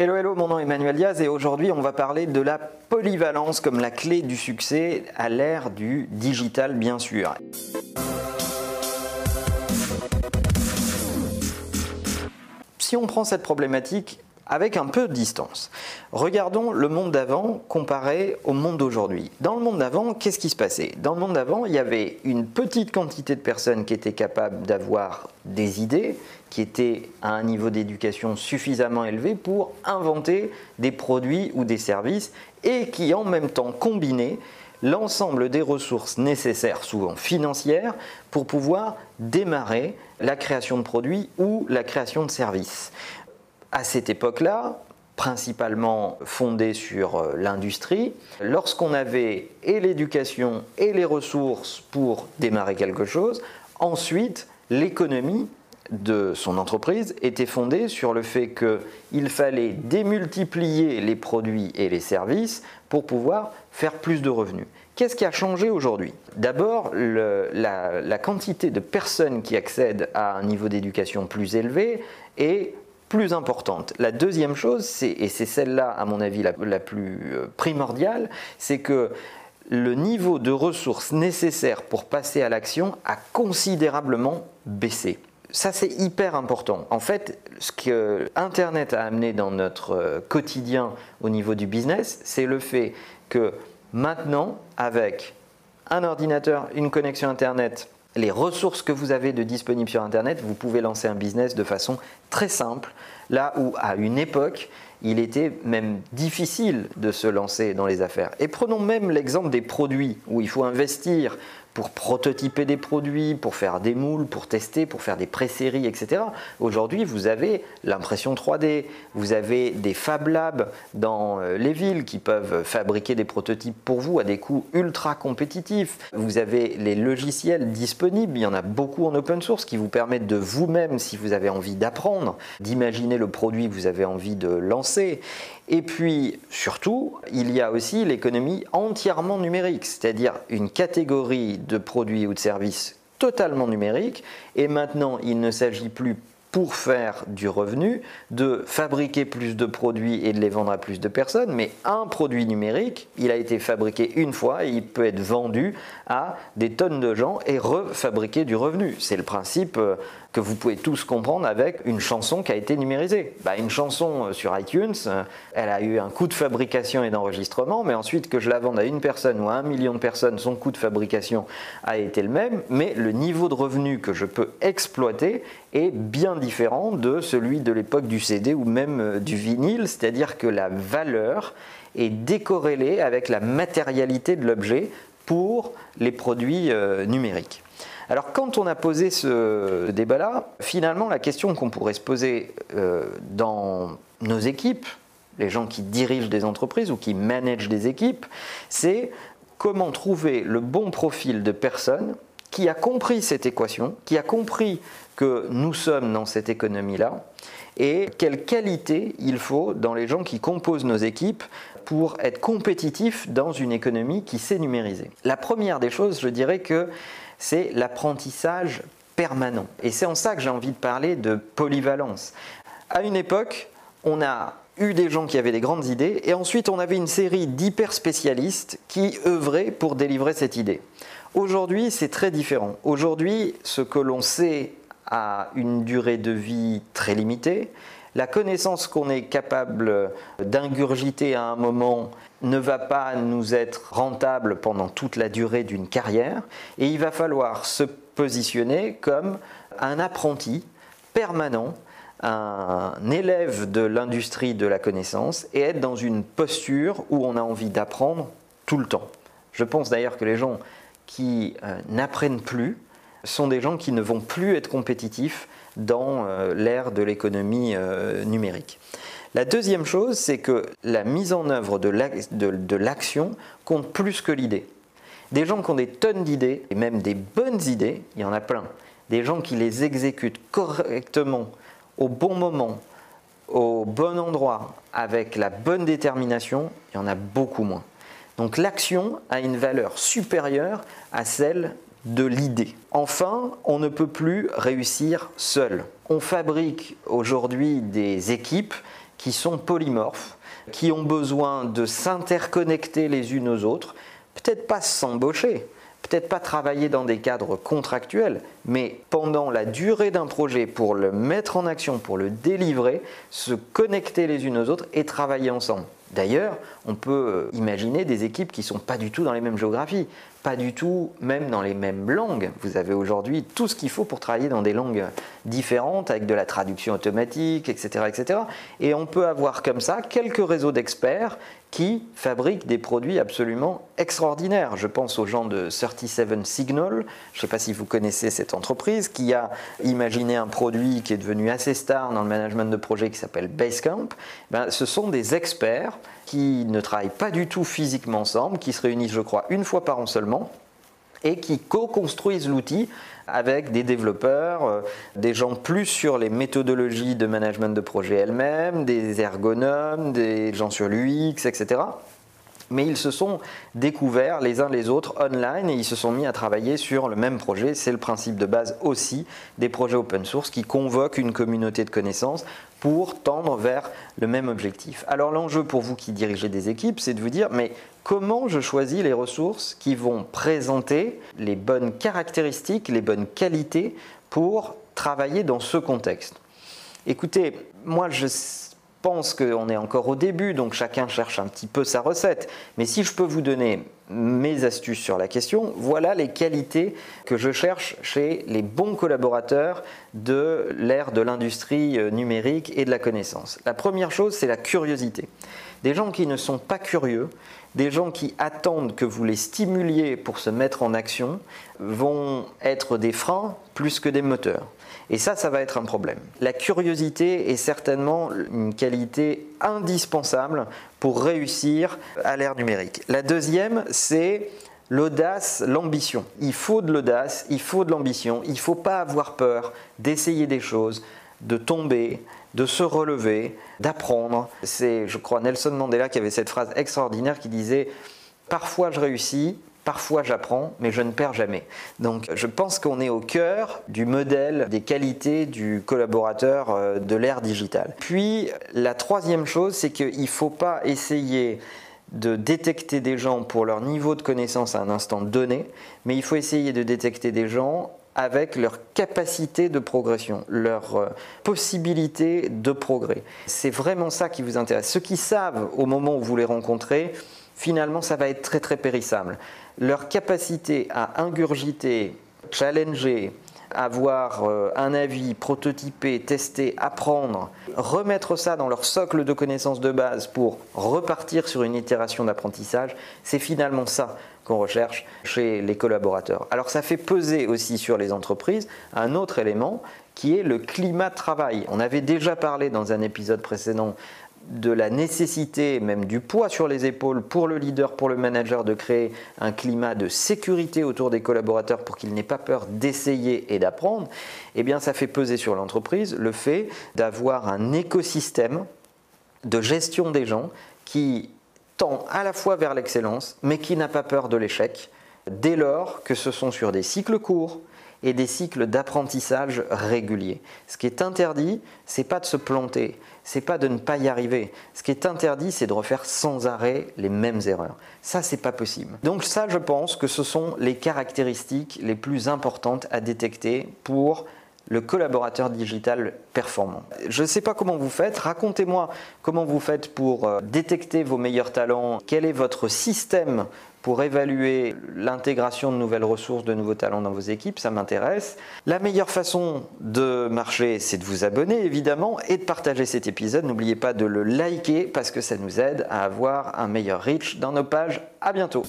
Hello, hello, mon nom est Emmanuel Diaz et aujourd'hui on va parler de la polyvalence comme la clé du succès à l'ère du digital bien sûr. Si on prend cette problématique avec un peu de distance. Regardons le monde d'avant comparé au monde d'aujourd'hui. Dans le monde d'avant, qu'est-ce qui se passait? Dans le monde d'avant, il y avait une petite quantité de personnes qui étaient capables d'avoir des idées, qui étaient à un niveau d'éducation suffisamment élevé pour inventer des produits ou des services et qui en même temps combinaient l'ensemble des ressources nécessaires, souvent financières, pour pouvoir démarrer la création de produits ou la création de services à cette époque-là, principalement fondée sur euh, l'industrie, lorsqu'on avait et l'éducation et les ressources pour démarrer quelque chose, ensuite l'économie de son entreprise était fondée sur le fait qu'il fallait démultiplier les produits et les services pour pouvoir faire plus de revenus. Qu'est-ce qui a changé aujourd'hui? D'abord, la, la, quantité de personnes qui accèdent à un niveau d'éducation plus élevé est plus importante. La deuxième chose, et c'est celle-là à mon avis la, plus euh, primordiale, c'est que le niveau de ressources nécessaires pour passer à l'action a considérablement baissé. Ça, c'est hyper important. En fait, ce que Internet a amené dans notre euh, quotidien au niveau du business, c'est le fait que maintenant, avec un ordinateur, une connexion Internet, les ressources que vous avez de disponibles sur Internet, vous pouvez lancer un business de façon très simple, là où à une époque, il était même difficile de se lancer dans les affaires. Et prenons même l'exemple des produits, où il faut investir pour prototyper des produits, pour faire des moules, pour tester, pour faire des pré-séries, etc. Aujourd'hui, vous avez l'impression 3D, vous avez des Fab Labs dans euh, les villes qui peuvent fabriquer des prototypes pour vous à des coûts ultra compétitifs. Vous avez les logiciels disponibles, il y en a beaucoup en open source qui vous permettent de vous-même, si vous avez envie d'apprendre, d'imaginer le produit que vous avez envie de lancer. Et puis, surtout, il y a aussi l'économie entièrement numérique, c'est-à-dire une catégorie de produits ou de services totalement numériques. Et maintenant, il ne s'agit plus pour faire du revenu, de fabriquer plus de produits et de les vendre à plus de personnes, mais un produit numérique, il a été fabriqué une fois et il peut être vendu à des tonnes de gens et refabriquer du revenu. C'est le principe euh, que vous pouvez tous comprendre avec une chanson qui a été numérisée. Bah, une chanson euh, sur iTunes, euh, elle a eu un coût de fabrication et d'enregistrement, mais ensuite que je la vende à une personne ou à un million de personnes, son coût de fabrication a été le même, mais le niveau de revenu que je peux exploiter est bien différent de celui de l'époque du CD ou même euh, du vinyle, c'est-à-dire que la valeur est décorrélée avec la matérialité de l'objet pour les produits numériques. Alors quand on a posé ce débat-là, finalement la question qu'on pourrait se poser euh, dans nos équipes, les gens qui dirigent des entreprises ou qui managent des équipes, c'est comment trouver le bon profil de personne qui a compris cette équation, qui a compris que nous sommes dans cette économie-là, et quelle qualité il faut dans les gens qui composent nos équipes pour être compétitifs dans une économie qui s'est numérisée. La première des choses, je dirais que c'est l'apprentissage permanent. Et c'est en ça que j'ai envie de parler de polyvalence. À une époque, on a eu des gens qui avaient des grandes idées, et ensuite on avait une série d'hyper spécialistes qui œuvraient pour délivrer cette idée. Aujourd'hui, c'est très différent. Aujourd'hui, ce que l'on sait a une durée de vie très limitée. La connaissance qu'on est capable d'ingurgiter à un moment ne va pas nous être rentable pendant toute la durée d'une carrière et il va falloir se positionner comme un apprenti permanent, un élève de l'industrie de la connaissance et être dans une posture où on a envie d'apprendre tout le temps. Je pense d'ailleurs que les gens qui euh, n'apprennent plus sont des gens qui ne vont plus être compétitifs dans euh, l'ère de l'économie euh, numérique. La deuxième chose, c'est que la mise en œuvre de l'action compte plus que l'idée. Des gens qui ont des tonnes d'idées, et même des bonnes idées, il y en a plein. Des gens qui les exécutent correctement, au bon moment, au bon endroit, avec la bonne détermination, il y en a beaucoup moins. Donc l'action a une valeur supérieure à celle de l'idée. Enfin, on ne peut plus réussir seul. On fabrique aujourd'hui des équipes qui sont polymorphes, qui ont besoin de s'interconnecter les unes aux autres, peut-être pas s'embaucher, peut-être pas travailler dans des cadres contractuels, mais pendant la durée d'un projet, pour le mettre en action, pour le délivrer, se connecter les unes aux autres et travailler ensemble. D'ailleurs, on peut imaginer des équipes qui ne sont pas du tout dans les mêmes géographies pas du tout même dans les mêmes langues. Vous avez aujourd'hui tout ce qu'il faut pour travailler dans des langues différentes, avec de la traduction automatique, etc. etc. Et on peut avoir comme ça quelques réseaux d'experts qui fabriquent des produits absolument extraordinaires. Je pense aux gens de 37 Signal, je ne sais pas si vous connaissez cette entreprise, qui a imaginé un produit qui est devenu assez star dans le management de projet qui s'appelle Basecamp. Ben, ce sont des experts qui ne travaillent pas du tout physiquement ensemble, qui se réunissent, je crois, une fois par an seulement, et qui co-construisent l'outil avec des développeurs, euh, des gens plus sur les méthodologies de management de projet elles-mêmes, des ergonomes, des gens sur l'UX, etc mais ils se sont découverts les uns les autres online et ils se sont mis à travailler sur le même projet. C'est le principe de base aussi des projets open source qui convoquent une communauté de connaissances pour tendre vers le même objectif. Alors l'enjeu pour vous qui dirigez des équipes, c'est de vous dire, mais comment je choisis les ressources qui vont présenter les bonnes caractéristiques, les bonnes qualités pour travailler dans ce contexte? Écoutez, moi je pense qu'on est encore au début, donc chacun cherche un petit peu sa recette. Mais si je peux vous donner mes astuces sur la question, voilà les qualités que je cherche chez les bons collaborateurs de l'ère de l'industrie euh, numérique et de la connaissance. La première chose, c'est la curiosité. Des gens qui ne sont pas curieux, des gens qui attendent que vous les stimuliez pour se mettre en action, vont être des freins plus que des moteurs. Et ça, ça va être un problème. La curiosité est certainement une qualité indispensable pour réussir à l'ère numérique. La deuxième, c'est l'audace, l'ambition. Il faut de l'audace, il faut de l'ambition, il ne faut pas avoir peur d'essayer des choses, de tomber, de se relever, d'apprendre. C'est, je crois, Nelson Mandela qui avait cette phrase extraordinaire qui disait Parfois je réussis, Parfois j'apprends, mais je ne perds jamais. Donc je pense qu'on est au cœur du modèle des qualités du collaborateur euh, de l'ère digitale. Puis la troisième chose, c'est qu'il ne faut pas essayer de détecter des gens pour leur niveau de connaissance à un instant donné, mais il faut essayer de détecter des gens avec leur capacité de progression, leur euh, possibilité de progrès. C'est vraiment ça qui vous intéresse. Ceux qui savent au moment où vous les rencontrez, finalement, ça va être très très périssable leur capacité à ingurgiter, challenger, avoir euh, un avis, prototyper, tester, apprendre, remettre ça dans leur socle de connaissances de base pour repartir sur une itération d'apprentissage, c'est finalement ça qu'on recherche chez les collaborateurs. Alors ça fait peser aussi sur les entreprises un autre élément qui est le climat de travail. On avait déjà parlé dans un épisode précédent de la nécessité, même du poids sur les épaules pour le leader, pour le manager, de créer un climat de sécurité autour des collaborateurs pour qu'ils n'aient pas peur d'essayer et d'apprendre, eh bien ça fait peser sur l'entreprise le fait d'avoir un écosystème de gestion des gens qui tend à la fois vers l'excellence, mais qui n'a pas peur de l'échec, dès lors que ce sont sur des cycles courts, et des cycles d'apprentissage réguliers. Ce qui est interdit, c'est pas de se planter, c'est pas de ne pas y arriver. Ce qui est interdit, c'est de refaire sans arrêt les mêmes erreurs. Ça, c'est pas possible. Donc ça, je pense que ce sont les caractéristiques les plus importantes à détecter pour le collaborateur digital performant. Je ne sais pas comment vous faites, racontez-moi comment vous faites pour euh, détecter vos meilleurs talents, quel est votre système pour évaluer l'intégration de nouvelles ressources, de nouveaux talents dans vos équipes, ça m'intéresse. La meilleure façon de marcher, c'est de vous abonner évidemment et de partager cet épisode. N'oubliez pas de le liker parce que ça nous aide à avoir un meilleur reach dans nos pages. À bientôt.